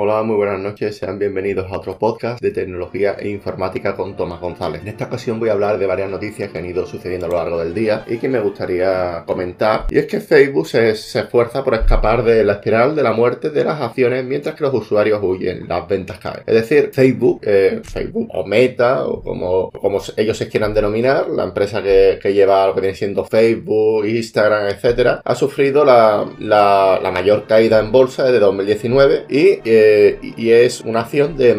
Hola, muy buenas noches, sean bienvenidos a otro podcast de tecnología e informática con Tomás González. En esta ocasión voy a hablar de varias noticias que han ido sucediendo a lo largo del día y que me gustaría comentar. Y es que Facebook se, esfuerza por escapar de la espiral de la muerte de las acciones mientras que los usuarios huyen, las ventas caen. Es decir, Facebook, eh, Facebook o Meta o como, ellos se quieran denominar, la empresa que, lleva lo que viene siendo Facebook, Instagram, etcétera, ha sufrido la, mayor caída en bolsa desde 2019 y eh, y es una acción de,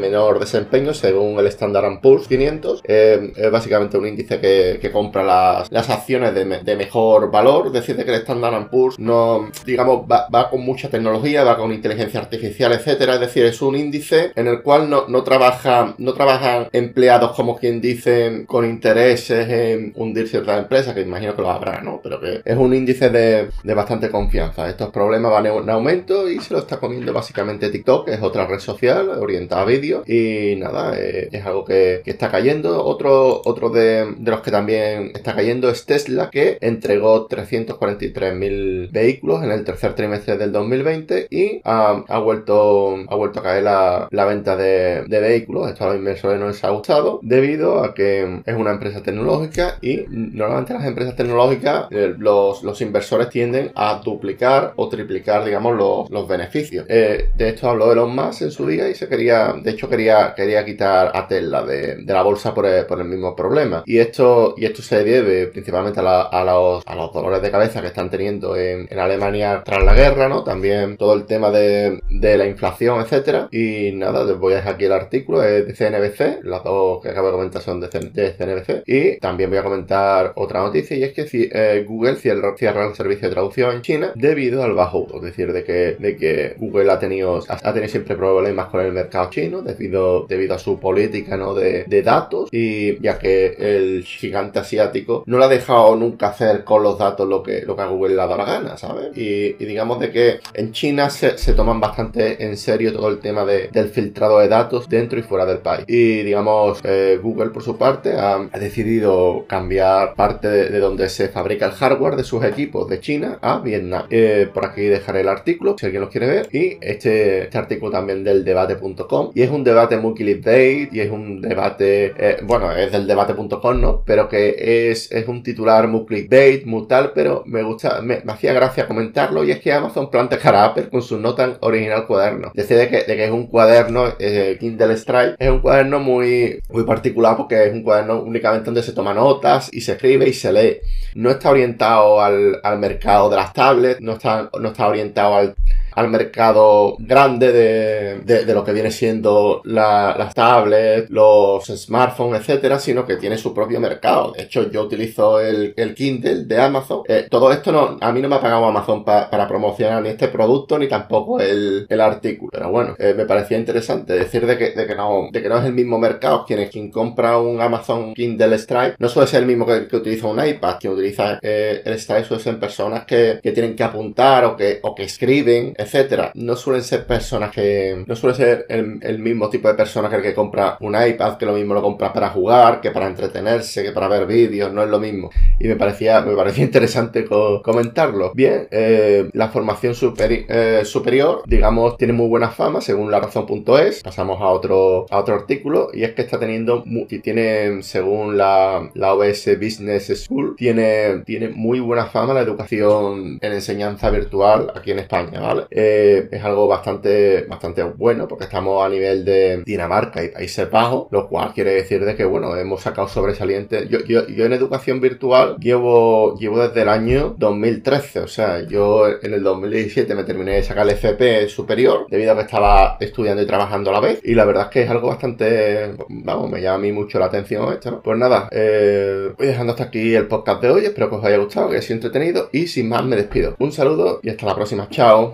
menor desempeño según el Standard Poor's 500. Eh, es básicamente un índice que, compra las, acciones de, mejor valor, es decir, que el Standard Poor's no, digamos, va, con mucha tecnología, va con inteligencia artificial, etcétera. Es decir, es un índice en el cual no, no, trabaja, no trabajan empleados como quien dice con intereses en hundir ciertas empresas, que imagino que lo habrá, ¿no? Pero que es un índice de, de bastante confianza. Estos problemas van en aumento y se lo está comiendo básicamente TikTok, es otra red social orientada a vídeo y nada, eh, es algo que, está cayendo. Otro, otro de, los que también está cayendo es Tesla, que entregó 343.000 vehículos en el tercer trimestre del 2020 y ha, vuelto, ha vuelto a caer la, venta de, vehículos. Esto a los inversores no les ha gustado debido a que es una empresa tecnológica y normalmente las empresas tecnológicas, eh, los, los inversores tienden a duplicar o triplicar, digamos, los, los beneficios. Eh, de esto habló Elon Musk en su día y se quería, de hecho quería, quería quitar a Tesla de, la bolsa por el, mismo problema. Y esto, y esto se debe principalmente a, los, dolores de cabeza que están teniendo en, Alemania tras la guerra, ¿no? También todo el tema de, la inflación, etcétera. Y nada, les voy a dejar aquí el artículo de CNBC, las dos que acabo de comentar son de, CNBC. Y también voy a comentar otra noticia y es que eh, Google cierra, cierra el servicio de traducción en China debido al bajo, es decir, de que, de que Google ha tenido ha, tenido siempre problemas con el mercado chino debido, debido a su política ¿no? de, datos y ya que el gigante asiático no le ha dejado nunca hacer con los datos lo que, lo que a Google le ha dado la gana, ¿sabes? Y, digamos de que en China se, toman bastante en serio todo el tema del filtrado de datos dentro y fuera del país. Y digamos, eh, Google por su parte ha, decidido cambiar parte de, donde se fabrica el hardware de sus equipos de China a Vietnam. Eh, por aquí dejaré el artículo si alguien lo quiere ver. Y este este, artículo también del debate.com y es un debate muy clickbait y es un debate, eh, bueno, es del debate.com, ¿no? Pero que es, es un titular muy clickbait, muy tal, pero me gusta, me, hacía gracia comentarlo y es que Amazon planta cara a Apple con su no tan original cuaderno. Decide que, de que es un cuaderno, eh, Kindle Strike, es un cuaderno muy, muy particular porque es un cuaderno únicamente donde se toma notas y se escribe y se lee. No está orientado al, al mercado de las tablets, no está, no está orientado al al mercado grande de, de, lo que viene siendo las tablets, los smartphones, etcétera, sino que tiene su propio mercado. De hecho, yo utilizo el, el Kindle de Amazon. Eh, todo esto no, a mí no me ha pagado Amazon para promocionar ni este producto ni tampoco el, el artículo. Pero bueno, eh, me parecía interesante decir de que, de que no, de que no es el mismo mercado. Quien, quien compra un Amazon Kindle Strike no suele ser el mismo que, que utiliza un iPad. Quien utiliza eh, el Strike suele ser personas que, que tienen que apuntar o que, o que escriben, etcétera, no suelen ser personas que. No suele ser el, mismo tipo de persona que el que compra un iPad, que lo mismo lo compra para jugar, que para entretenerse, que para ver vídeos, no es lo mismo. Y me parecía, me parecía interesante comentarlo. Bien, eh, la formación eh, superior, digamos, tiene muy buena fama, según la razón.es. Pasamos a otro, a otro artículo, y es que está teniendo, y tiene, según la, la OS Business School, tiene, tiene muy buena fama la educación en enseñanza virtual aquí en España, ¿vale? Eh, es algo bastante, bastante bueno porque estamos a nivel de Dinamarca y Países Bajos, lo cual quiere decir de que, bueno, hemos sacado sobresalientes. Yo, yo, yo en educación virtual llevo, llevo desde el año 2013, o sea, yo en el 2017 me terminé de sacar el FP superior debido a que estaba estudiando y trabajando a la vez y la verdad es que es algo bastante, vamos, me llama a mí mucho la atención esto, ¿no? Pues nada, eh, voy dejando hasta aquí el podcast de hoy, espero que os haya gustado, que haya sido entretenido y sin más me despido. Un saludo y hasta la próxima, chao.